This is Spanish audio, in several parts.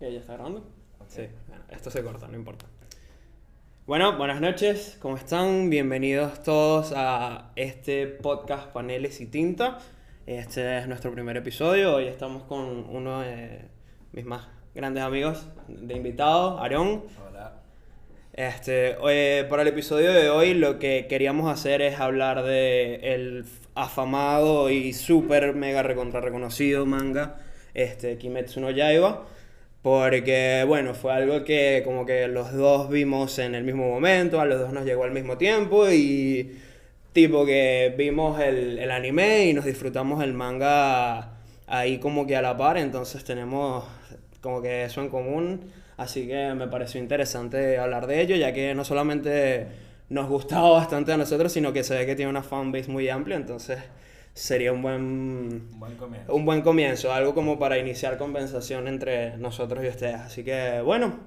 ¿Ya, ya está grabando? Sí, bueno, esto se corta, no importa. Bueno, buenas noches, ¿cómo están? Bienvenidos todos a este podcast Paneles y Tinta. Este es nuestro primer episodio. Hoy estamos con uno de mis más grandes amigos de invitado, Aarón. Hola. Este, eh, para el episodio de hoy lo que queríamos hacer es hablar de el afamado y súper mega recontra reconocido manga este, Kimetsu no Yaiba. Porque, bueno, fue algo que como que los dos vimos en el mismo momento, a los dos nos llegó al mismo tiempo y tipo que vimos el, el anime y nos disfrutamos el manga ahí como que a la par, entonces tenemos como que eso en común, así que me pareció interesante hablar de ello, ya que no solamente nos gustaba bastante a nosotros, sino que se ve que tiene una fanbase muy amplia, entonces sería un buen Un buen comienzo. un buen comienzo, algo como para iniciar conversación entre nosotros y ustedes. Así que, bueno,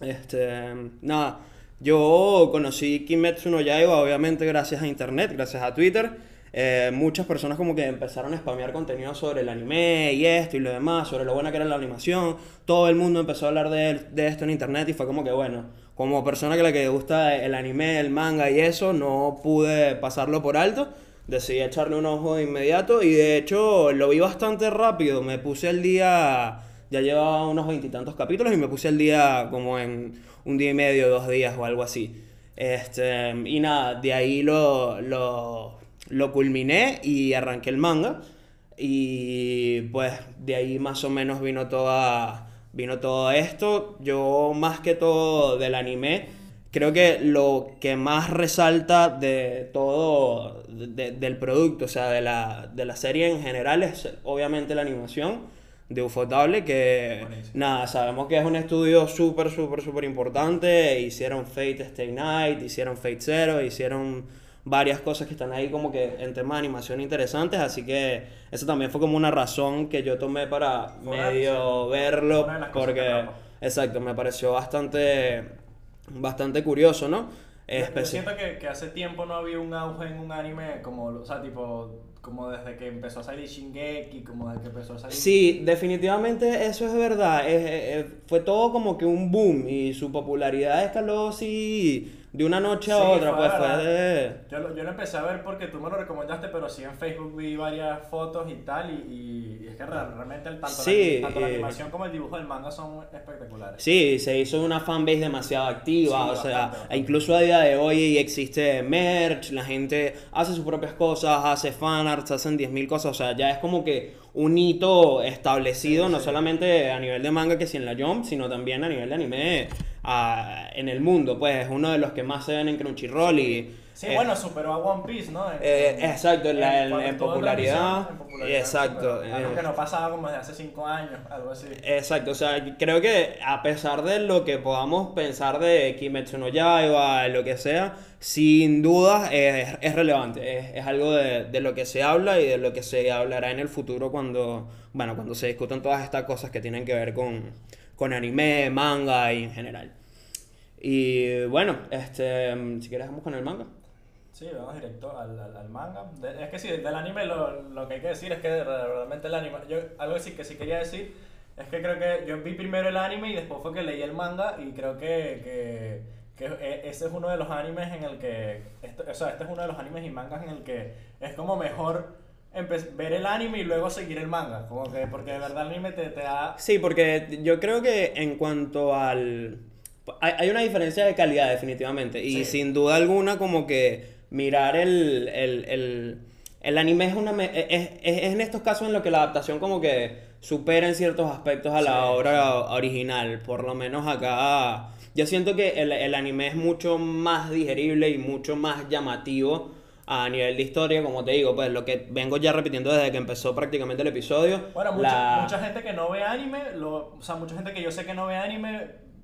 este, nada, yo conocí Kimetsu no Yaiba obviamente gracias a internet, gracias a Twitter. Eh, muchas personas como que empezaron a spamear contenido sobre el anime y esto y lo demás, sobre lo buena que era la animación. Todo el mundo empezó a hablar de, de esto en internet y fue como que, bueno, como persona que le que gusta el anime, el manga y eso, no pude pasarlo por alto. Decidí echarle un ojo de inmediato y de hecho lo vi bastante rápido. Me puse al día, ya llevaba unos veintitantos capítulos y me puse al día como en un día y medio, dos días o algo así. Este, y nada, de ahí lo, lo, lo culminé y arranqué el manga. Y pues de ahí más o menos vino toda, vino todo esto. Yo más que todo del anime, creo que lo que más resalta de todo, de- del producto, o sea, de la, de la serie en general, es obviamente la animación de Ufotable, que Buenísimo. nada, sabemos que es un estudio súper, súper, súper importante. Hicieron Fate Stay Night, hicieron Fate Zero, hicieron varias cosas que están ahí como que en temas de animación interesantes, así que eso también fue como una razón que yo tomé para medio sí, verlo, porque, exacto, me pareció bastante, bastante curioso, ¿no? Yo- Yo siento que, que hace tiempo no había un auge en un anime como, o sea, tipo, como desde que empezó a salir Shingeki, como desde que empezó a salir... Sí, definitivamente eso es verdad. Es- es- fue todo como que un boom y su popularidad escaló así de una noche a Sí, otra. Pues fue de... Yo lo, yo lo empecé a ver porque tú me lo recomendaste, pero sí en Facebook vi varias fotos y tal, y, y es que real- realmente el, tanto, Sí, la, tanto la eh, animación como el dibujo del manga son espectaculares. Sí, se hizo una fanbase demasiado activa, Sí, o sea, bastante, e incluso a día de hoy existe merch, la gente hace sus propias cosas, hace fanarts, hacen 10.000 cosas, o sea, ya es como que un hito establecido, no solamente a nivel de manga que si en la Jump, sino también a nivel de anime ah, en el mundo, pues es uno de los que más se ven en Crunchyroll y... Sí, eh, bueno, superó a One Piece, ¿no? En- Eh, exacto, en la- en- en popularidad, popularidad, exacto, superó. Algo eh. que no pasaba como desde hace 5 años, algo así. Exacto, o sea, creo que a pesar de lo que podamos pensar de Kimetsu no Yaiba, lo que sea, sin duda es, es relevante, es, es algo de, de lo que se habla y de lo que se hablará en el futuro cuando, bueno, cuando se discutan todas estas cosas que tienen que ver con, con anime, manga y en general. Y bueno, este, si quieres vamos con el manga. Sí, vamos directo al, al, al manga. De- es que sí, del anime lo, lo que hay que decir es que re- realmente el anime... Yo, algo sí que sí quería decir es que creo que yo vi primero el anime y después fue que leí el manga y creo que, que, que e- ese es uno de los animes en el que... Esto, o sea, este es uno de los animes y mangas en el que es como mejor ver el anime y luego seguir el manga. Como que, porque de verdad el anime te, te da... Sí, porque yo creo que en cuanto al... Hay, hay una diferencia de calidad definitivamente y Sí. sin duda alguna como que mirar el, el, el, el anime es, una, me- es, es- es en estos casos en los que la adaptación como que supera en ciertos aspectos a la Sí, obra original. Por lo menos acá yo siento que el, el anime es mucho más digerible y mucho más llamativo a nivel de historia, como te digo, pues lo que vengo ya repitiendo desde que empezó prácticamente el episodio. Bueno, mucha, la- mucha gente que no ve anime, lo, o sea, mucha gente que yo sé que no ve anime,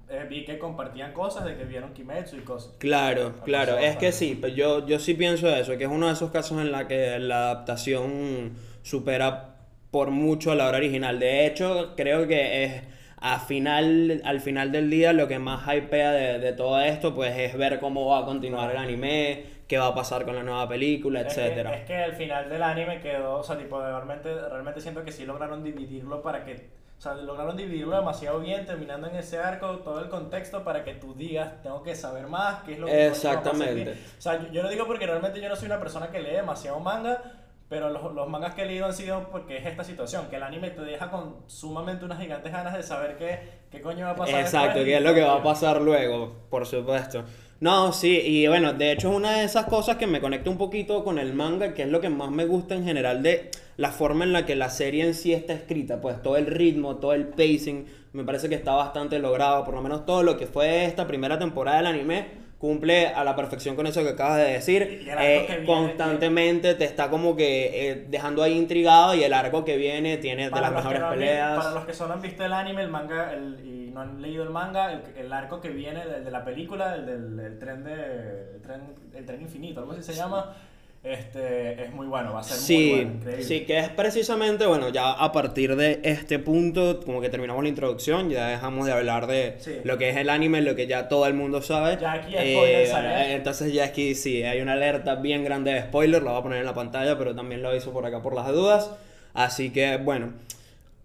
eh, vi que compartían cosas de que vieron Kimetsu y cosas. Claro, claro, es que sí, pero yo, yo sí pienso eso, que es uno de esos casos en la que la adaptación supera por mucho a la obra original. De hecho, creo que es a final, al final del día lo que más hypea de, de todo esto, pues es ver cómo va a continuar el anime, qué va a pasar con la nueva película, Es que, etcétera. es que al final del anime quedó, o sea, tipo, realmente, realmente siento que sí lograron dividirlo para que O sea, lograron dividirlo demasiado bien, terminando en ese arco, todo el contexto para que tú digas, tengo que saber más, qué es lo que Exactamente. O sea, yo, yo, lo digo porque realmente yo no soy una persona que lee demasiado manga, pero los, los, mangas que he leído han sido porque es esta situación, que el anime te deja con sumamente unas gigantes ganas de saber qué, qué coño va a pasar. Exacto, qué es lo que va a pasar luego, por supuesto. No, sí, y bueno, de hecho es una de esas cosas que me conecta un poquito con el manga, que es lo que más me gusta en general de la forma en la que la serie en sí está escrita, pues todo el ritmo, todo el pacing, me parece que está bastante logrado, por lo menos todo lo que fue esta primera temporada del anime cumple a la perfección con eso que acabas de decir. Eh, constantemente te está como que eh, dejando ahí intrigado y el arco que viene tiene de las mejores peleas. para los que solo han visto el anime, el manga y no han leído el manga, el, arco que viene de, de, la película, el del tren de el tren, el tren infinito, algo así se llama este, es muy bueno, va a ser sí, muy bueno, Sí, que es precisamente, bueno, ya a partir de este punto, como que terminamos la introducción, ya dejamos de hablar de lo que es el anime, lo que ya todo el mundo sabe. Ya aquí spoilers, eh, Entonces ya aquí sí, hay una alerta bien grande de spoiler, lo voy a poner en la pantalla, pero también lo hizo por acá por las dudas. Así que, bueno,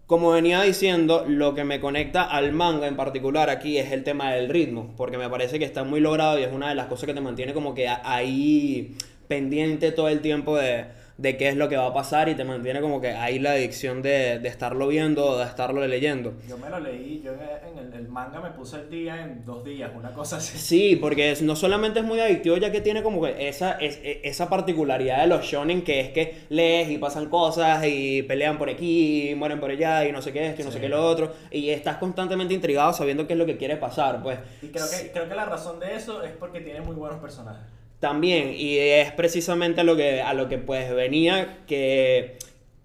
como venía diciendo, lo que me conecta al manga en particular aquí es el tema del ritmo, porque me parece que está muy logrado y es una de las cosas que te mantiene como que ahí pendiente todo el tiempo de, de qué es lo que va a pasar y te mantiene como que ahí la adicción de, de estarlo viendo o de estarlo leyendo. Yo me lo leí, yo en el, el, manga me puse el día en dos días, una cosa así. Sí, porque es, no solamente es muy adictivo ya que tiene como que esa, es, e, esa particularidad de los shonen que es que lees y pasan cosas y pelean por aquí y mueren por allá y no sé qué esto y no sé qué lo otro y estás constantemente intrigado sabiendo qué es lo que quiere pasar, pues. Y creo que, creo que la razón de eso es porque tiene muy buenos personajes. También, y es precisamente a lo que, a lo que pues venía, que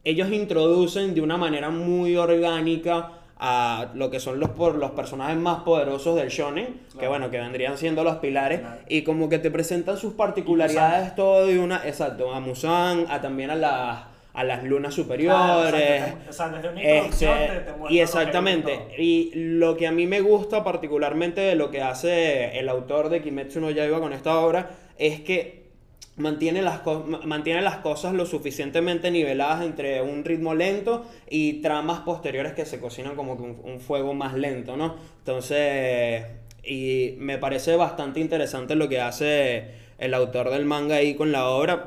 ellos introducen de una manera muy orgánica a lo que son los, por, los personajes más poderosos del shonen, que bueno, que vendrían siendo los pilares, y como que te presentan sus particularidades todo de una, exacto, a Musan, a también a las a las lunas superiores. y exactamente. Y lo que a mí me gusta particularmente de lo que hace el autor de Kimetsu no Yaiba con esta obra es que mantiene las, mantiene las cosas lo suficientemente niveladas entre un ritmo lento y tramas posteriores que se cocinan como que un, fuego más lento, ¿no? Entonces, y me parece bastante interesante lo que hace el autor del manga ahí con la obra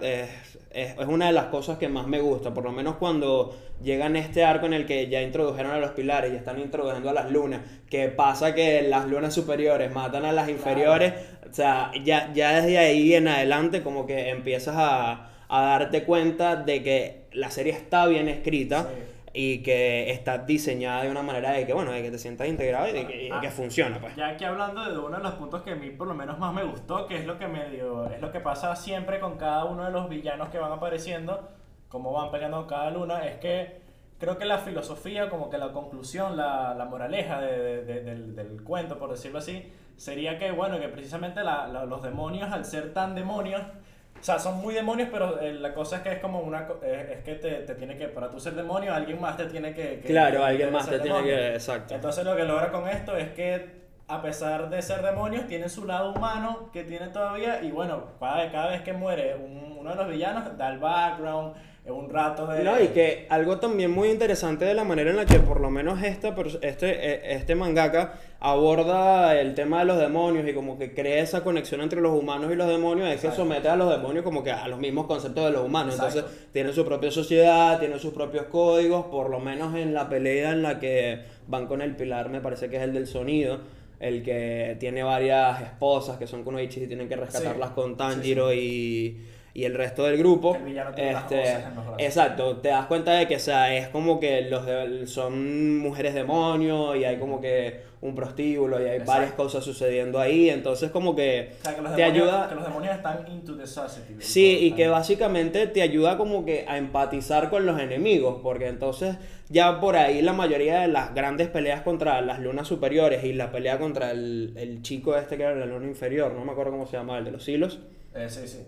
es, una de las cosas que más me gusta, por lo menos cuando llegan este arco en el que ya introdujeron a los pilares y están introduciendo a las lunas, que pasa que las lunas superiores matan a las inferiores, o sea, ya, ya desde ahí en adelante como que empiezas a, a darte cuenta de que la serie está bien escrita y que está diseñada de una manera de que, bueno, de que te sientas integrado y de que, ah, funciona, pues. Ya aquí hablando de uno de los puntos que a mí por lo menos más me gustó, que es lo que medio, es lo que pasa siempre con cada uno de los villanos que van apareciendo, cómo van peleando cada luna, es que creo que la filosofía, como que la conclusión, la, la moraleja de, del, del, cuento, por decirlo así, sería que, bueno, que precisamente la, los demonios, al ser tan demonios, o sea, son muy demonios, pero eh, la cosa es que es como una... Eh, es que te, te, tiene que... Para tú ser demonio, alguien más te tiene que... claro, alguien más te tiene que... Exacto. Entonces lo que logra con esto es que a pesar de ser demonios, tiene su lado humano que tiene todavía. Y bueno, cada, cada vez que muere uno de los villanos, da el background un rato de... No, y que algo también muy interesante de la manera en la que por lo menos esta, este, e, este mangaka aborda el tema de los demonios y como que crea esa conexión entre los humanos y los demonios, es que somete a los demonios como que a los mismos conceptos de los humanos. Entonces tiene su propia sociedad, tiene sus propios códigos, por lo menos en la pelea en la que van con el pilar, me parece que es el del sonido el que tiene varias esposas que son kunoichis y tienen que rescatarlas con Tanjiro y y el resto del grupo. este, exacto, te das cuenta de que sea, es como que los son mujeres demonios y hay como que un prostíbulo y hay varias cosas sucediendo ahí, entonces como que, te ayuda... Que los demonios están into the society. Sí, y que básicamente te ayuda como que a empatizar con los enemigos, porque entonces ya por ahí la mayoría de las grandes peleas contra las lunas superiores y la pelea contra el, el chico este que era la luna inferior, no me acuerdo cómo se llama, el de los hilos. Eh, sí, sí.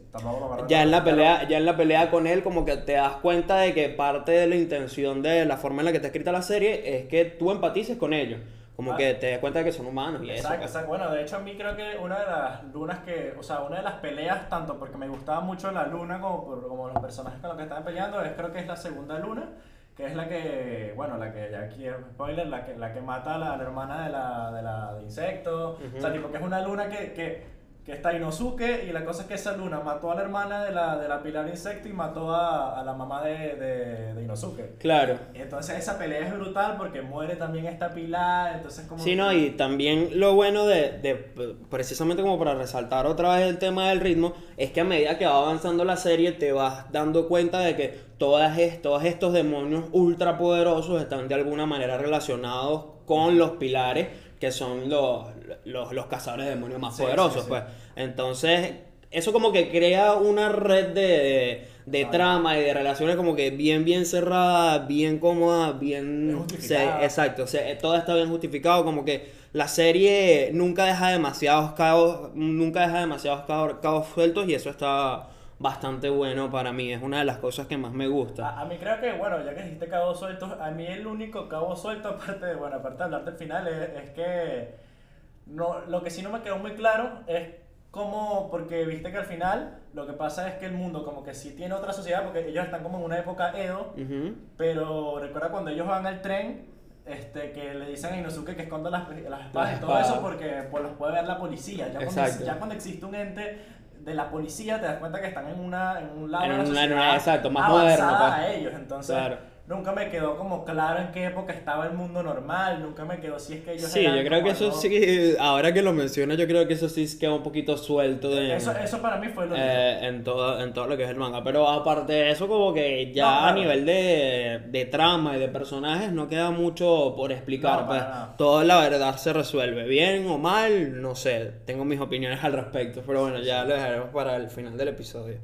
Ya en la pelea, ya en la pelea con él, como que te das cuenta de que parte de la intención de la forma en la que está escrita la serie es que tú empatices con ellos. Como ah. que te das cuenta de que son humanos y exacto, eso. Exacto, bueno, de hecho a mí creo que una de las lunas que, o sea, una de las peleas, tanto porque me gustaba mucho la luna como, por, como los personajes con los que estaban peleando, es creo que es la segunda luna que es la que, bueno, la que ya aquí es spoiler, la que, la que mata a la, la hermana de la, de la de insecto. O sea, tipo que es una luna que, que, que está Inosuke y la cosa es que esa luna mató a la hermana de la, de la pilar insecto y mató a, a la mamá de, de, de Inosuke. Claro. Entonces esa pelea es brutal porque muere también esta pilar, entonces como... Sí, no, y también lo bueno de, de, precisamente como para resaltar otra vez el tema del ritmo, es que a medida que va avanzando la serie te vas dando cuenta de que todas es- todos estos demonios ultra poderosos están de alguna manera relacionados con los pilares que son los, los, los cazadores de demonios más Sí, poderosos, sí, pues. Entonces, eso como que crea una red de, de, Ah. trama y de relaciones como que bien, bien cerrada, bien cómoda, bien... Se- exacto, o sea, todo está bien justificado, como que la serie nunca deja demasiados cabos, nunca deja demasiados cabos, cabos sueltos y eso está bastante bueno para mí, es una de las cosas que más me gusta. A, a mí creo que, bueno, ya que dijiste cabos sueltos, a mí el único cabo suelto, aparte de, bueno, aparte de hablar del final, es, es que no, lo que sí no me quedó muy claro es cómo, porque viste que al final lo que pasa es que el mundo como que sí tiene otra sociedad, porque ellos están como en una época Edo, Ujú. pero recuerda cuando ellos van al tren, este, que le dicen a Inosuke que esconda las, las espadas y todo eso porque pues, los puede ver la policía. Ya cuando, ya cuando existe un ente de la policía, te das cuenta que están en, una, en un lado En de la sociedad una- exacto, más moderno, pues. a ellos. Entonces, Claro. Nunca me quedó como claro en qué época estaba el mundo normal, nunca me quedó si es que ellos Sí, eran yo creo que eso sí, ahora que lo mencionas, yo creo que eso sí queda un poquito suelto de... Eso, eso para mí fue lo Eh, en todo en todo lo que es el manga. Pero aparte de eso como que ya No, a nivel de, de trama y de personajes no queda mucho por explicar No, pues. todo la verdad se resuelve bien o mal no sé tengo mis opiniones al respecto pero bueno ya lo dejaremos para el final del episodio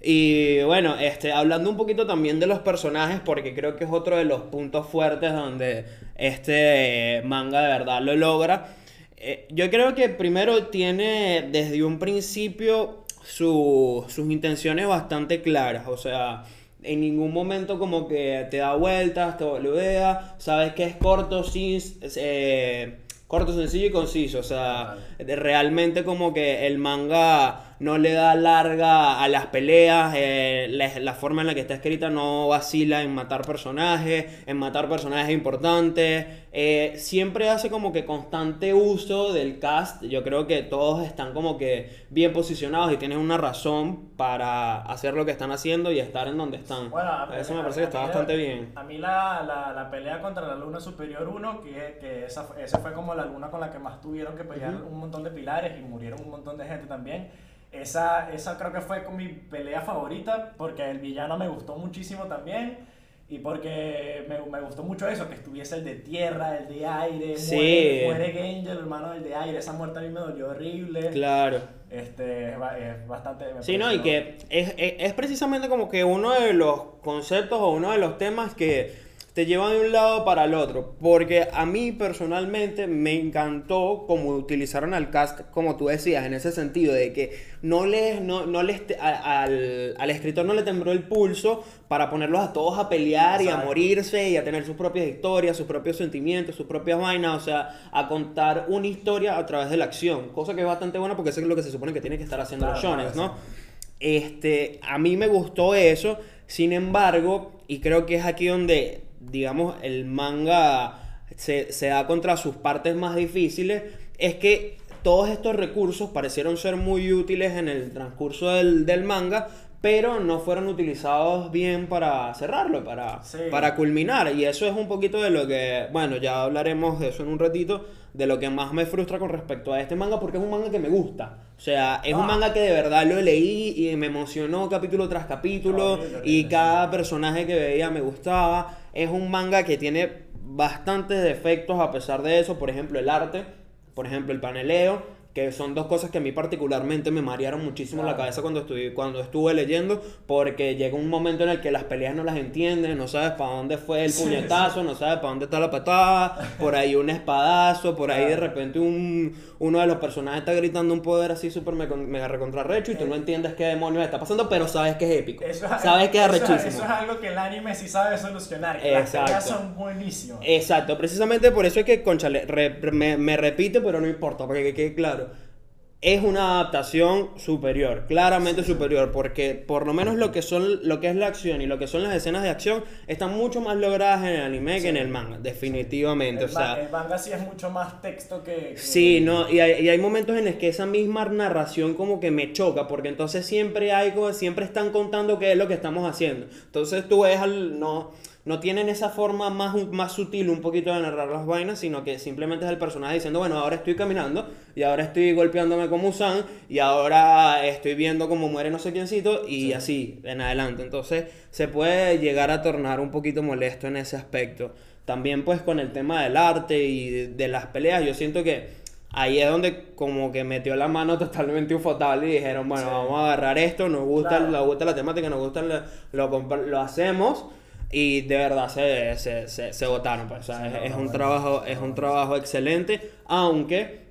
y bueno, este, hablando un poquito también de los personajes, porque creo que es otro de los puntos fuertes donde este eh, manga de verdad lo logra. Eh, yo creo que primero tiene desde un principio su- sus intenciones bastante claras, o sea, en ningún momento como que te da vueltas, te boludea, sabes que es corto, sin, eh, corto, sencillo y conciso, o sea, realmente como que el manga no le da larga a las peleas, eh, la, la forma en la que está escrita no vacila en matar personajes, en matar personajes importantes, eh, siempre hace como que constante uso del cast, yo creo que todos están como que bien posicionados y tienen una razón para hacer lo que están haciendo y estar en donde están. Bueno, a- Eso me parece que está bastante bien. A mí la, la, la pelea contra la Luna Superior 1, que, que esa, fue- esa fue como la luna con la que más tuvieron que pelear un montón de pilares y murieron un montón de gente también. Esa, esa creo que fue con mi pelea favorita, porque el villano me gustó muchísimo también. Y porque me, me gustó mucho eso, que estuviese el de tierra, el de aire, Sí. muere, muere Genji, el hermano del de aire, esa muerte a mí me dolió horrible. Claro. Este, es, ba- es bastante... Sí, ¿no? Y que es, es, es precisamente como que uno de los conceptos o uno de los temas que te llevan de un lado para el otro. Porque a mí personalmente me encantó como utilizaron al cast, como tú decías, en ese sentido, de que no les, no, no les a- al, al escritor no le tembló el pulso para ponerlos a todos a pelear y a morirse y a tener sus propias historias, sus propios sentimientos, sus propias vainas, o sea, a contar una historia a través de la acción. Cosa que es bastante buena porque eso es lo que se supone que tiene que estar haciendo Claro, los claro, ¿no? Este, a mí me gustó eso, sin embargo, y creo que es aquí donde, digamos, el manga se, se da contra sus partes más difíciles, es que todos estos recursos parecieron ser muy útiles en el transcurso del, del manga, pero no fueron utilizados bien para cerrarlo, para, Sí. para culminar. Y eso es un poquito de lo que, bueno, ya hablaremos de eso en un ratito, de lo que más me frustra con respecto a este manga, porque es un manga que me gusta. O sea, es un Ah. manga que de verdad lo leí y me emocionó capítulo tras capítulo horrible, y cada personaje que veía me gustaba. Es un manga que tiene bastantes defectos a pesar de eso, por ejemplo el arte, por ejemplo el paneleo, que son dos cosas que a mí particularmente me marearon muchísimo la Claro. cabeza cuando estuve, cuando estuve leyendo, porque llega un momento en el que las peleas no las entiendes, no sabes para dónde fue el Sí, puñetazo, no sabes para dónde está la patada, por ahí un espadazo, por ahí de repente un, uno de los personajes está gritando un poder así súper mega, mega recontrarrecho y tú no entiendes qué demonios está pasando, pero sabes que es épico, Eso es- sabes que es eso arrechísimo. Eso es algo que el anime sí sabe solucionar. que Las Exacto. peleas son buenísimas. Exacto, precisamente por eso es que, conchale, re- me, me repite, pero no importa, para que quede claro. Es una adaptación superior, claramente superior, porque por lo menos lo que son lo que es la acción y lo que son las escenas de acción están mucho más logradas en el anime que en el manga, definitivamente, El, o sea, el manga sí es mucho más texto que... que- Sí, no, y hay, y hay momentos en los que esa misma narración como que me choca, porque entonces siempre hay como, siempre están contando qué es lo que estamos haciendo. Entonces tú ves al, no, no tienen esa forma más, más sutil un poquito de narrar las vainas, sino que simplemente es el personaje diciendo, bueno, ahora estoy caminando, y ahora estoy golpeándome como Usan, y ahora estoy viendo cómo muere no sé quiéncito, y así en adelante. Entonces se puede llegar a tornar un poquito molesto en ese aspecto. También pues con el tema del arte y de, de las peleas, yo siento que ahí es donde como que metió la mano totalmente ufotable y dijeron, bueno, Sí. vamos a agarrar esto, nos gusta, Claro. nos gusta la temática, nos gusta, lo, lo, lo hacemos y de verdad se, se, se, se votaron. Pues, o sea, Sí, es, no, es no, un trabajo, es un trabajo excelente, aunque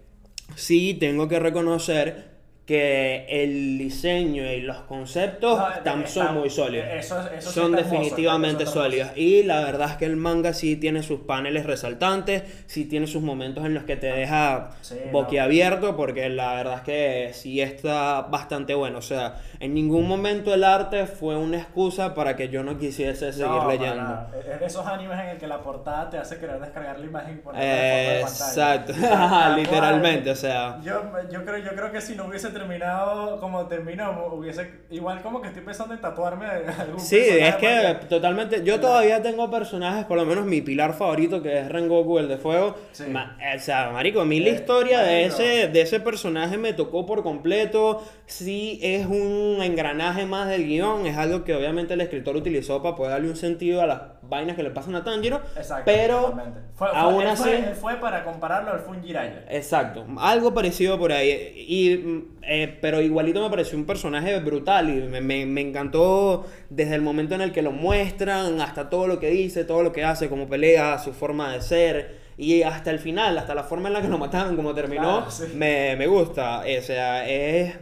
sí tengo que reconocer que el diseño y los conceptos No, eh, son muy sólidos. eso- eso sí son hermoso, definitivamente eso hermoso. sólidos. Y la verdad es que el manga sí tiene sus paneles resaltantes, sí tiene sus momentos en los que te deja Sí, no. boquiabierto, porque la verdad es que sí está bastante bueno. O sea, en ningún momento el arte fue una excusa para que yo no quisiese seguir No, leyendo. Es de esos animes en el que la portada te hace querer descargar la imagen fondo de pantalla. Exacto, literalmente, o sea. Yo, yo, creo, yo creo que si no hubiese terminado como terminó, hubiese. Igual como que estoy pensando en tatuarme algún Sí, es que porque- totalmente. Yo todavía tengo personajes, por lo menos mi pilar favorito, que es Rengoku, el de fuego. Sí. Ma- o sea, marico, a mí la Eh, historia de ese, de ese personaje me tocó por completo. Sí, es un engranaje más del guion. Es algo que obviamente el escritor utilizó para poder darle un sentido a las vainas que le pasan a Tanjiro. Exacto, pero. Fue, fue- aún él así. Fue, él fue para compararlo al Funjiraya. Exacto, algo parecido por ahí. Y, eh, pero igualito me pareció un personaje brutal y me, me- me encantó desde el momento en el que lo muestran hasta todo lo que dice, todo lo que hace, cómo pelea, su forma de ser. Y hasta el final, hasta la forma en la que lo mataban, como terminó, Claro, sí. me, me gusta. O sea, es,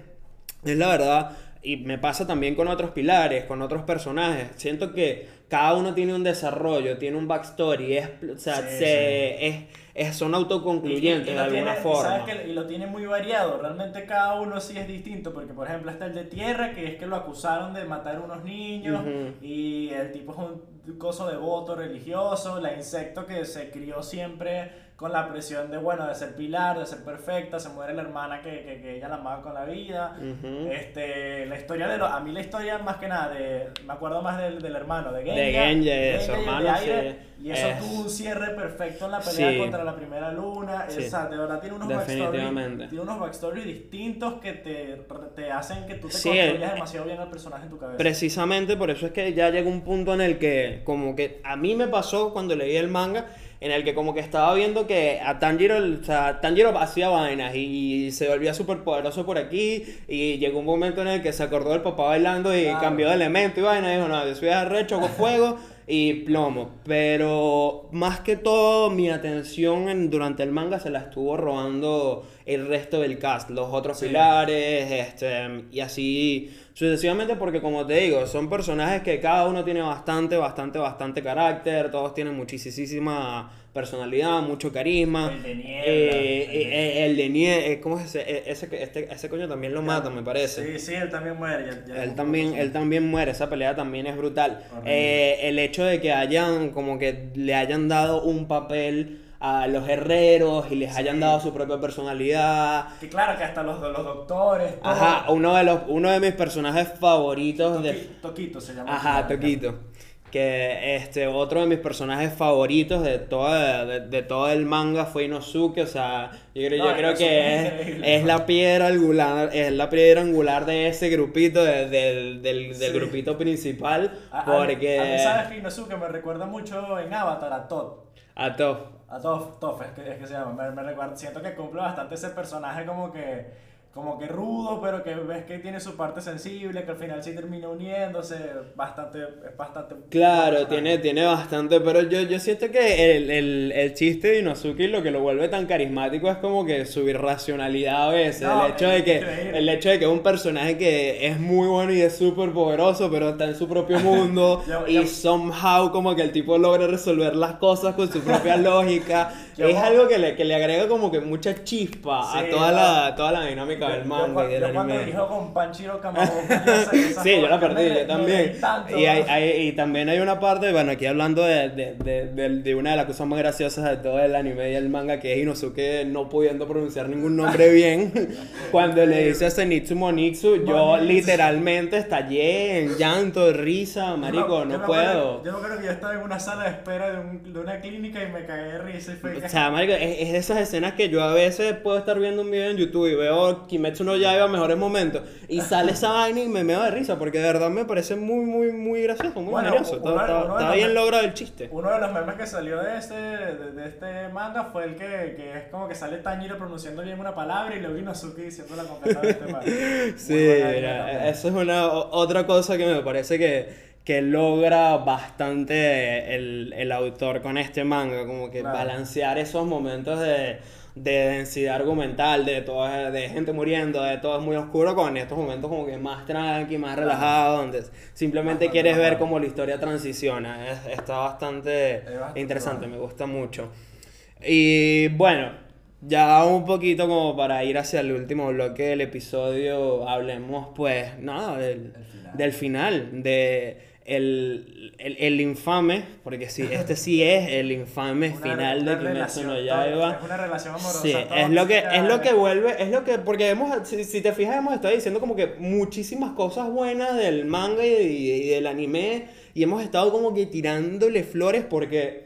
es la verdad. Y me pasa también con otros pilares, con otros personajes. Siento que cada uno tiene un desarrollo, tiene un backstory. Es, o sea, Sí, se- Es, es- son autoconcluyentes Y- y- y de alguna tiene- forma. sabes que- y lo tiene muy variado. Realmente cada uno sí es distinto. Porque, por ejemplo, está el de tierra, que es que lo acusaron de matar a unos niños. Y el tipo es un coso de voto religioso. La insecto que se crió siempre con la presión de, bueno, de ser pilar, de ser perfecta. Se muere la hermana que, que, que ella la amaba con la vida. Ujú. Este, la historia de los, a mí la historia más que nada de, me acuerdo más del, del hermano, de Genja, De Genja, de su hermano, Aire, sí. y eso Es- tuvo un cierre perfecto en la pelea Sí. contra la primera luna, Sí. o sea, de verdad tiene unos backstories, tiene unos backstories distintos que te, te hacen que tú te construyas eh, demasiado bien al personaje en tu cabeza. Precisamente por eso es que ya llega un punto en el que, como que a mí me pasó cuando leí el manga, en el que como que estaba viendo que a Tanjiro, o sea, Tanjiro hacía vainas y se volvía súper poderoso por aquí y llegó un momento en el que se acordó del papá bailando y Claro. cambió de elemento y vaina y dijo, no, yo soy arrecho con fuego y plomo. Pero más que todo mi atención en- durante el manga se la estuvo robando el resto del cast, los otros Sí. pilares, este, y así sucesivamente porque como te digo, son personajes que cada uno tiene bastante, bastante, bastante carácter, todos tienen muchísima personalidad, mucho carisma. El de Niebla, Eh, el de- eh, el de Niebla, ¿cómo es ese? Eh, Ese, este, ese coño también lo mata, me parece. Sí, sí, él también muere. ya- ya- Él también, él también muere, esa pelea también es brutal. Eh, el hecho de que hayan, como que le hayan dado un papel a los herreros y les Sí. hayan dado su propia personalidad. Que claro, que hasta los, los doctores. todo. Ajá, uno de los, uno de mis personajes favoritos de. Toquito se llama. Ajá, Toquito. Que este, otro de mis personajes favoritos de, toda, de, de todo el manga fue Inosuke. O sea, yo creo, No, yo creo que es es, la piedra angular, es la piedra angular de ese grupito, de- del, del, del Sí. grupito principal. A- porque. A mí, sabes que Inosuke me recuerda mucho en Avatar a Todd. A Toph. A Toph, Toph es que, es que se llama. Me, me recuerda, siento que cumple bastante ese personaje como que, como que rudo, pero que ves que tiene su parte sensible, que al final sí termina uniéndose. Bastante, es bastante. Claro, tiene, tiene bastante, pero yo, yo siento que el, el, el chiste de Inosuke lo que lo vuelve tan carismático es como que su irracionalidad a veces, No, el hecho de que increíble. el hecho de que es un personaje que es muy bueno y es súper poderoso, pero está en su propio mundo Ya- y ya- somehow como que el tipo logra resolver las cosas con su propia lógica, es algo que le, que le agrega como que mucha chispa Sí, a toda no. la, toda la dinámica época del manga yo, y del yo cuando anime. dijo con Panchiro Sí, yo la perdí, yo también. tanto, Y, hay- ¿no? hay- y también hay una parte, bueno, aquí hablando de, de, de, de- una de las cosas más graciosas de todo el anime y el manga, que es Inosuke no pudiendo pronunciar ningún nombre bien. Cuando le dice a Zenitsu Monitsu, yo literalmente estallé en llanto, risa, marico, no yo me puedo. acuerdo- Yo me acuerdo que yo estaba en una sala de espera de, un- de una clínica y me cagué de risa y fue O sea, marico, es, es de esas escenas que yo a veces puedo estar viendo un video en YouTube y veo Kimetsu no Yaiba mejores momentos y sale esa vaina y me meo de risa porque de verdad me parece muy, muy, muy gracioso, muy Bueno, generoso. uno- Está, está- uno está los- bien logrado el chiste. Uno de los memes que salió de este, de, de este manga fue el que, que es como que sale Tanjiro pronunciando bien una palabra y luego Inosuke diciéndola completamente mal. Sí, mira, eso es una otra cosa que me parece que, que logra bastante el, el autor con este manga, como que Claro. balancear esos momentos de, de densidad argumental, de todo, de gente muriendo, de todo es muy oscuro, con estos momentos como que más tranqui, más relajado, donde simplemente Bastante quieres ver cómo la historia transiciona. Es- está bastante, bastante interesante, bueno. me gusta mucho. Y bueno, ya un poquito como para ir hacia el último bloque del episodio, hablemos pues, nada, del, final. del final, de el, el, el infame, porque sí, este sí es el infame Una- final una de Kimetsu no Yaiba. Es una relación amorosa. Sí, es lo que es lo que vuelve, es lo que porque hemos si, si te fijas hemos estado diciendo como que muchísimas cosas buenas del manga y, y- y del anime y hemos estado como que tirándole flores porque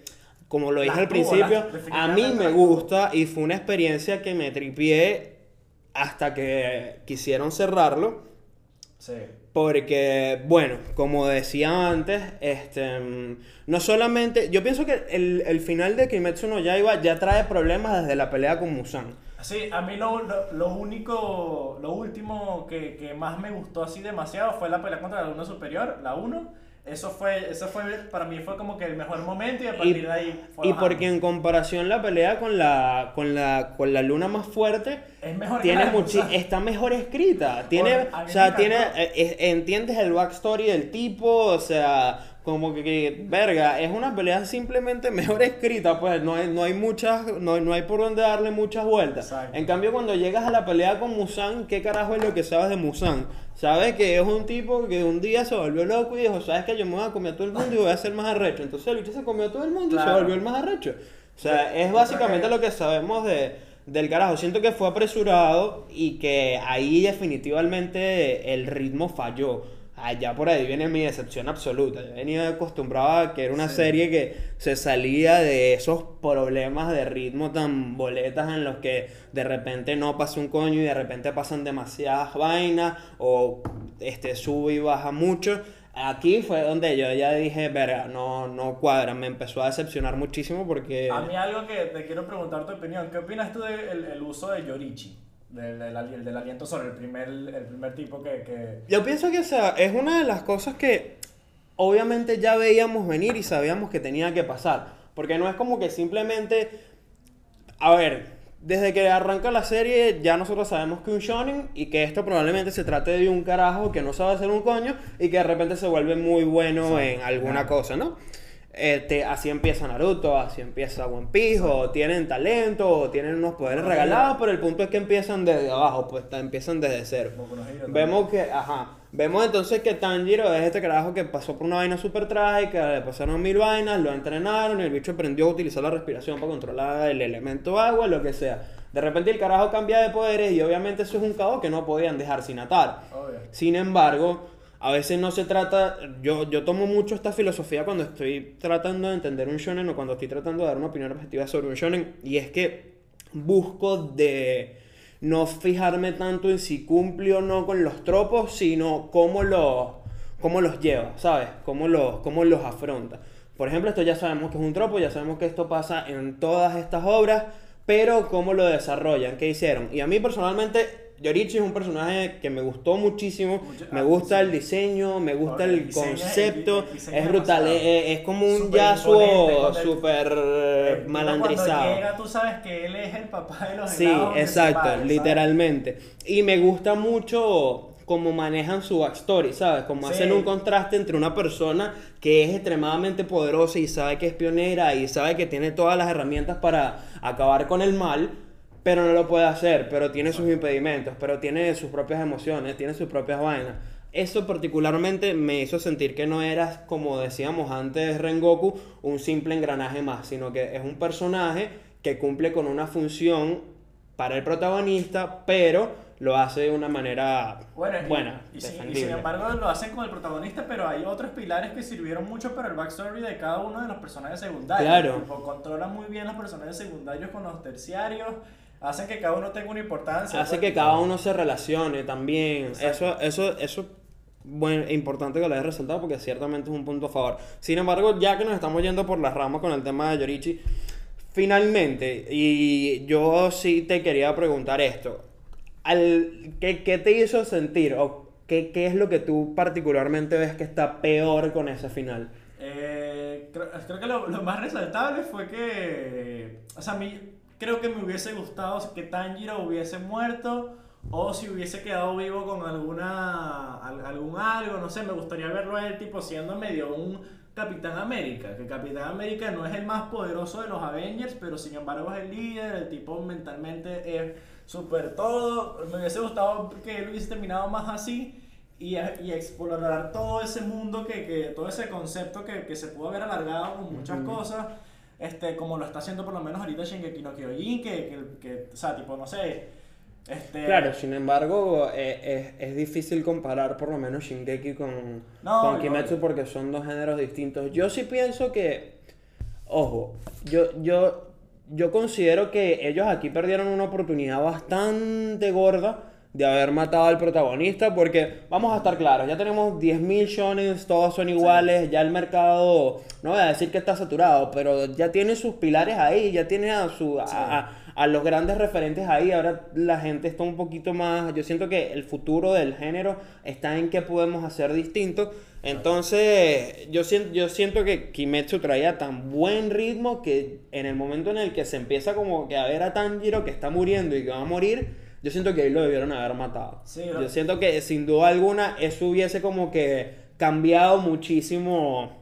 como lo dije Las al tuvo, principio, las- a mí me gusta y fue una experiencia que me tripié hasta que quisieron cerrarlo. Sí. Porque, bueno, como decía antes, este, no solamente, yo pienso que el, el final de Kimetsu no Yaiba ya trae problemas desde la pelea con Musan. Sí, a mí lo, lo, lo único, lo último que, que más me gustó así demasiado fue la pelea contra el alumno superior, la 1. Eso fue, eso fue, para mí fue como que el mejor momento y a partir de ahí fue y bajando. porque en comparación la pelea con la, con la, con la luna más fuerte, Es mejor tiene está mejor escrita. Tiene, mí o sea, tiene, eh, eh, entiendes el backstory del tipo, o sea, como que, que, verga, es una pelea simplemente mejor escrita, pues no hay, no hay muchas, no, no hay por dónde darle muchas vueltas. Exacto. En cambio, cuando llegas a la pelea con Musan, ¿qué carajo es lo que sabes de Musan? Sabes que es un tipo que un día se volvió loco y dijo, sabes que yo me voy a comer a todo el mundo y voy a ser más arrecho. Entonces el bicho se comió a todo el mundo y se volvió el más arrecho. O sea, es básicamente lo que sabemos de, del carajo. Siento que fue apresurado y que ahí definitivamente el ritmo falló. Allá por ahí viene mi decepción absoluta. Yo venía acostumbrado a que era una Sí. serie que se salía de esos problemas de ritmo tan boletas en los que de repente no pasa un coño y de repente pasan demasiadas vainas o este sube y baja mucho. Aquí fue donde yo ya dije, verga, no, no cuadra. Me empezó a decepcionar muchísimo porque... A mí algo que te quiero preguntar tu opinión. ¿Qué opinas tú del el uso de Yorichi? Del, del, ali- del aliento sobre el primer, el primer tipo que... que... Yo pienso que o sea, es una de las cosas que obviamente ya veíamos venir y sabíamos que tenía que pasar. Porque no es como que simplemente... A ver, desde que arranca la serie ya nosotros sabemos que un shonen y que esto probablemente se trate de un carajo que no sabe hacer un coño y que de repente se vuelve muy bueno en alguna cosa, ¿no? Este, así empieza Naruto, así empieza One Piece, o tienen talento, o tienen unos poderes Boku regalados, pero el punto es que empiezan desde abajo, pues empiezan desde cero. No. Vemos que, ajá, vemos entonces que Tanjiro es este carajo que pasó por una vaina súper trágica, le pasaron mil vainas, lo entrenaron y el bicho aprendió a utilizar la respiración para controlar el elemento agua, lo que sea. De repente el carajo cambia de poderes y obviamente eso es un caos que no podían dejar sin atar. Obvio. Sin embargo, a veces no se trata, yo, yo tomo mucho esta filosofía cuando estoy tratando de entender un shonen o cuando estoy tratando de dar una opinión objetiva sobre un shonen y es que busco de no fijarme tanto en si cumple o no con los tropos, sino cómo los, cómo los lleva, ¿sabes? Cómo los, cómo los afronta. Por ejemplo, esto ya sabemos que es un tropo, ya sabemos que esto pasa en todas estas obras, pero cómo lo desarrollan, qué hicieron. Y a mí personalmente, Yorichi es un personaje que me gustó muchísimo, Mucho- me ah, gusta sí. el diseño, me gusta El concepto, el es brutal, es, demasiado. es como un Yasuo súper eh, malandrizado. Cuando llega, tú sabes que él es el papá de los Sí, exacto, literalmente. Y me gusta mucho cómo manejan su backstory, ¿sabes? Cómo Sí. hacen un contraste entre una persona que es extremadamente poderosa y sabe que es pionera y sabe que tiene todas las herramientas para acabar con el mal, pero no lo puede hacer, pero tiene sus impedimentos, pero tiene sus propias emociones, tiene sus propias vainas. Eso particularmente me hizo sentir que no eras, como decíamos antes, Rengoku, un simple engranaje más, sino que es un personaje que cumple con una función para el protagonista, pero lo hace de una manera Bueno, buena, y, sin- y defendible. sin embargo lo hacen con el protagonista, pero hay otros pilares que sirvieron mucho para el backstory de cada uno de los personajes secundarios. Claro. Tipo, controlan muy bien los personajes secundarios con los terciarios, hacen que cada uno tenga una importancia. hace pues, que cada uno se relacione también. Exacto. Eso, eso, eso, bueno, importante que lo hayas resaltado porque ciertamente es un punto a favor. Sin embargo, ya que nos estamos yendo por las ramas con el tema de Yorichi, finalmente, y yo sí te quería preguntar esto. Al, ¿qué, qué te hizo sentir o qué, qué es lo que tú particularmente ves que está peor con ese final? Eh, creo, creo que lo, lo más resaltable fue que, o sea, a mí creo que me hubiese gustado que Tanjiro hubiese muerto o si hubiese quedado vivo con alguna al- algún algo, no sé, me gustaría verlo a él tipo siendo medio un Capitán América, que Capitán América no es el más poderoso de los Avengers, pero sin embargo es el líder, el tipo mentalmente es súper todo, me hubiese gustado que él hubiese terminado más así y, y explorar todo ese mundo, que, que todo ese concepto que, que se pudo haber alargado con muchas cosas, este, como lo está haciendo por lo menos ahorita Shingeki no Kyojin, que, que, que, o sea, tipo, no sé, este... Claro, sin embargo, eh, es, es difícil comparar por lo menos Shingeki con, No, con Kimetsu no. porque son dos géneros distintos. Yo sí pienso que, ojo, yo, yo, yo considero que ellos aquí perdieron una oportunidad bastante gorda de haber matado al protagonista porque, vamos a estar claros, ya tenemos 10.000 shonens, todos son iguales, ya el mercado, no voy a decir que está saturado, pero ya tiene sus pilares ahí, ya tiene a, su, a, a los grandes referentes ahí. Ahora la gente está un poquito más. Yo siento que el futuro del género está en qué podemos hacer distinto. Entonces, yo siento, yo siento que Kimetsu traía tan buen ritmo que en el momento en el que se empieza como que a ver a Tanjiro que está muriendo y que va a morir, yo siento que ahí lo debieron haber matado. Sí, yo siento que sin duda alguna eso hubiese como que cambiado muchísimo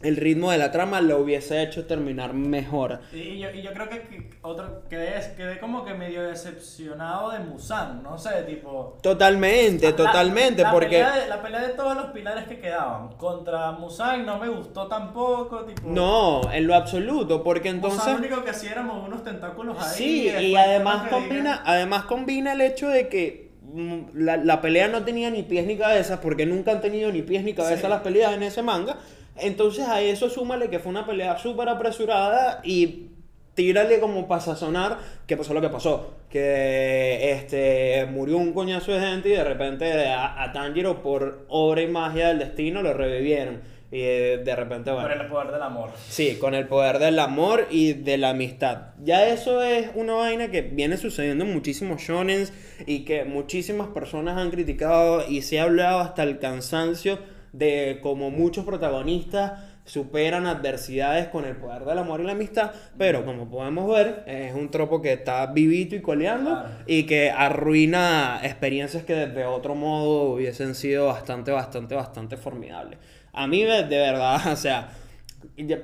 el ritmo de la trama, lo hubiese hecho terminar mejor. Y, y yo, y yo creo que, que otro, quedé, quedé como que medio decepcionado de Musan, no sé, tipo... Totalmente, La- totalmente, la porque... Pelea de, la pelea de todos los pilares que quedaban. Contra Musan no me gustó tampoco, tipo... No, en lo absoluto, porque entonces... Musan lo único que hacía éramos unos tentáculos ahí. Sí, y además combina, digan- además combina el hecho de que mm, la, la pelea no tenía ni pies ni cabeza, porque nunca han tenido ni pies ni cabeza Sí. las peleas en ese manga. Entonces a eso súmale que fue una pelea súper apresurada y tírale como para sazonar que pasó lo que pasó. Que este murió un coñazo de gente y de repente a, a Tanjiro por obra y magia del destino lo revivieron. Y eh, de repente, bueno. Por el poder del amor. Sí, con el poder del amor y de la amistad. Ya eso es una vaina que viene sucediendo en muchísimos shonens y que muchísimas personas han criticado y se ha hablado hasta el cansancio de cómo muchos protagonistas superan adversidades con el poder del amor y la amistad, pero como podemos ver, es un tropo que está vivito y coleando Claro. y que arruina experiencias que de otro modo hubiesen sido bastante, bastante, bastante formidables. A mí, de de verdad, o sea,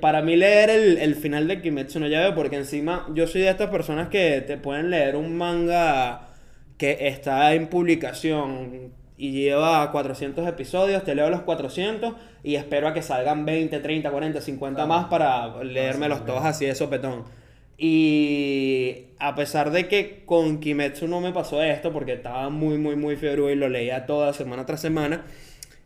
Para mí leer el, el final de Kimetsu no Yaiba porque encima yo soy de estas personas que te pueden leer un manga que está en publicación y lleva 400 episodios, te leo los 400 y espero a que salgan 20, 30, 40, 50 Claro. más para leérmelos todos así de sopetón. Y a pesar de que con Kimetsu no me pasó esto porque estaba muy, muy, muy fiebre y lo leía toda semana tras semana,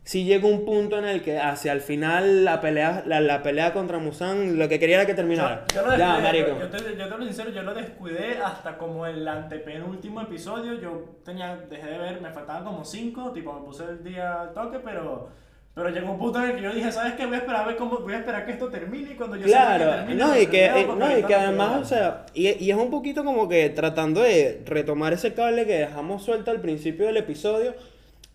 sí llegó un punto en el que hacia el final la pelea, la, la pelea contra Musan lo que quería era que terminara. Yo, yo lo ya, descuidé, marico. yo, yo te, yo te lo sincero, yo lo descuidé hasta como el antepenúltimo episodio. Yo tenía, dejé de ver, me faltaban como cinco, tipo me puse el día al toque, pero, pero llegó un punto en el que yo dije, ¿sabes qué? Voy a esperar a ver cómo, voy a esperar que esto termine y cuando yo que Claro, termine, no, lo y que, termino, eh, porque no, y que además, o sea, y, y es un poquito como que tratando de retomar ese cable que dejamos suelto al principio del episodio,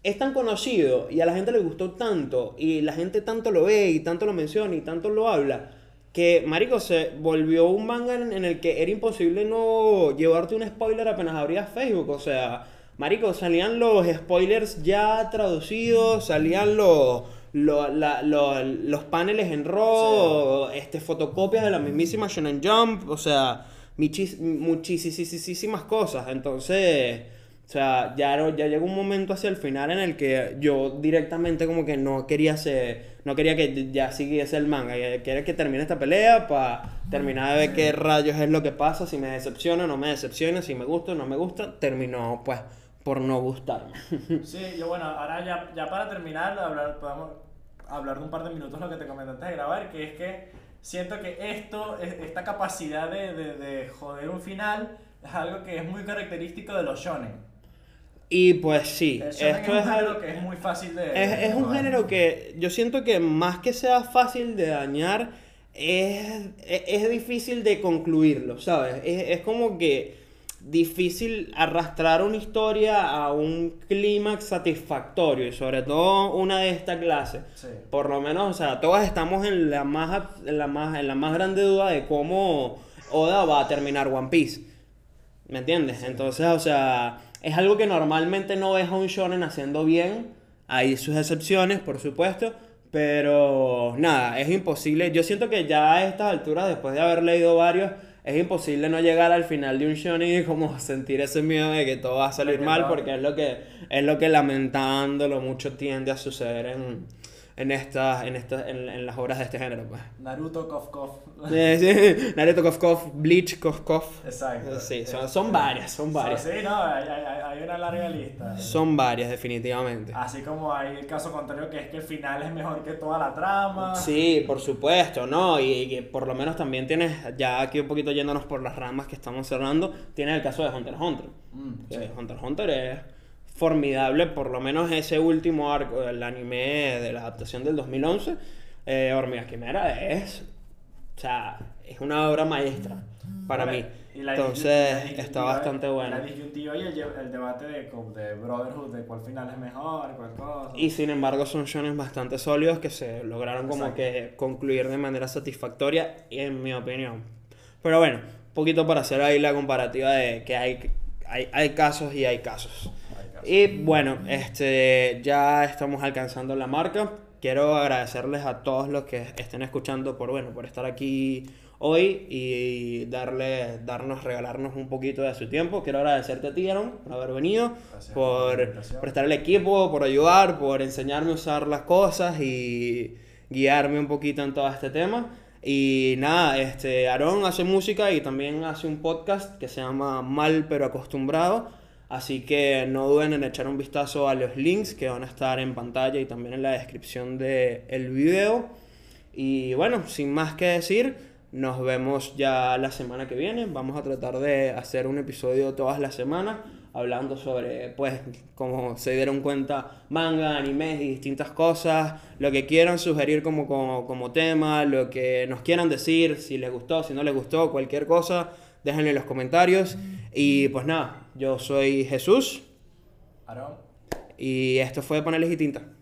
es tan conocido y a la gente le gustó tanto y la gente tanto lo ve y tanto lo menciona y tanto lo habla, que, marico, se volvió un manga en, en el que era imposible no llevarte un spoiler apenas abrías Facebook, o sea, marico, salían los spoilers ya traducidos, salían los... lo- la- lo- los paneles en RAW, este, fotocopias de la mismísima Shonen Jump, o sea, muchísimas cosas. Entonces, o sea, ya, ya llegó un momento hacia el final en el que yo directamente como que no quería ser, no quería que ya siguiese el manga, que- quería que termine esta pelea para terminar de ver qué rayos es lo que pasa, si me decepciona, no me decepciona, si me gusta, no me gusta, terminó pues por no gustarme. Sí, yo bueno, ahora ya, ya para terminar, hablar, podemos hablar de un par de minutos lo que te comenté antes de grabar, que es que siento que esto, es- esta capacidad de, de, de joder un final, es algo que es muy característico de los shonen. Y pues sí, esto es un género que es muy fácil de... Es, es un género que yo siento que más que sea fácil de dañar, es, es, es difícil de concluirlo, ¿sabes? Es, es como que difícil arrastrar una historia a un clímax satisfactorio y sobre todo una de esta clase. Sí. Por lo menos, o sea, todos estamos en la más, en la más, en la más grande duda de cómo Oda va a terminar One Piece. ¿Me entiendes? Entonces, o sea, es algo que normalmente no ves a un shonen haciendo bien. Hay sus excepciones, por supuesto. Pero nada, es imposible. Yo siento que ya a estas alturas, después de haber leído varios, es imposible no llegar al final de un shonen y como sentir ese miedo de que todo va a salir mal, porque es lo que, es lo que lamentándolo mucho tiende a suceder en, en, estas, en, estas, en, en las obras de este género. Pues. Naruto, Kof Kof. Eh, sí, Naruto Kof Kof, Bleach Kof Kof. Exacto. Sí, son, son varias, son varias. Sí, no, hay, hay, hay una larga lista. Son varias, definitivamente. Así como hay el caso contrario que es que el final es mejor que toda la trama. Sí, por supuesto, ¿no? Y, que por lo menos también tienes, ya aquí un poquito yéndonos por las ramas que estamos cerrando, tienes el caso de Hunter x Hunter. Mm, Que sí. Hunter x Hunter es formidable, por lo menos ese último arco del anime de la adaptación del 2011, eh, Hormigas Quimera es, o sea, es una obra maestra para mí. Y la Entonces la está bastante bueno. La disyuntiva y el, el debate de, de Brotherhood, de cuál final es mejor, cuál cosa. Y sin embargo son shonen bastante sólidos que se lograron como Exacto. que concluir de manera satisfactoria, en mi opinión. Pero bueno, un poquito para hacer ahí la comparativa de que hay, hay, hay casos y hay casos. Y bueno, este, ya estamos alcanzando la marca. Quiero agradecerles a todos los que estén escuchando por, bueno, por estar aquí hoy y darle, darnos, regalarnos un poquito de su tiempo. Quiero agradecerte a ti, Aaron, por haber venido, Gracias por por, estar el equipo, por ayudar, por enseñarme a usar las cosas y guiarme un poquito en todo este tema. Y nada, este, Aaron hace música y también hace un podcast que se llama Mal pero acostumbrado. Así que no duden en echar un vistazo a los links que van a estar en pantalla y también en la descripción del video. Y bueno, sin más que decir, nos vemos ya la semana que viene. Vamos a tratar de hacer un episodio todas las semanas hablando sobre, pues, como se dieron cuenta, manga, animes y distintas cosas, lo que quieran sugerir como, como, como tema, lo que nos quieran decir, si les gustó, si no les gustó, cualquier cosa, déjenlo en los comentarios. Y pues nada, yo soy Jesús Aarón. y esto fue Paneles y Tinta.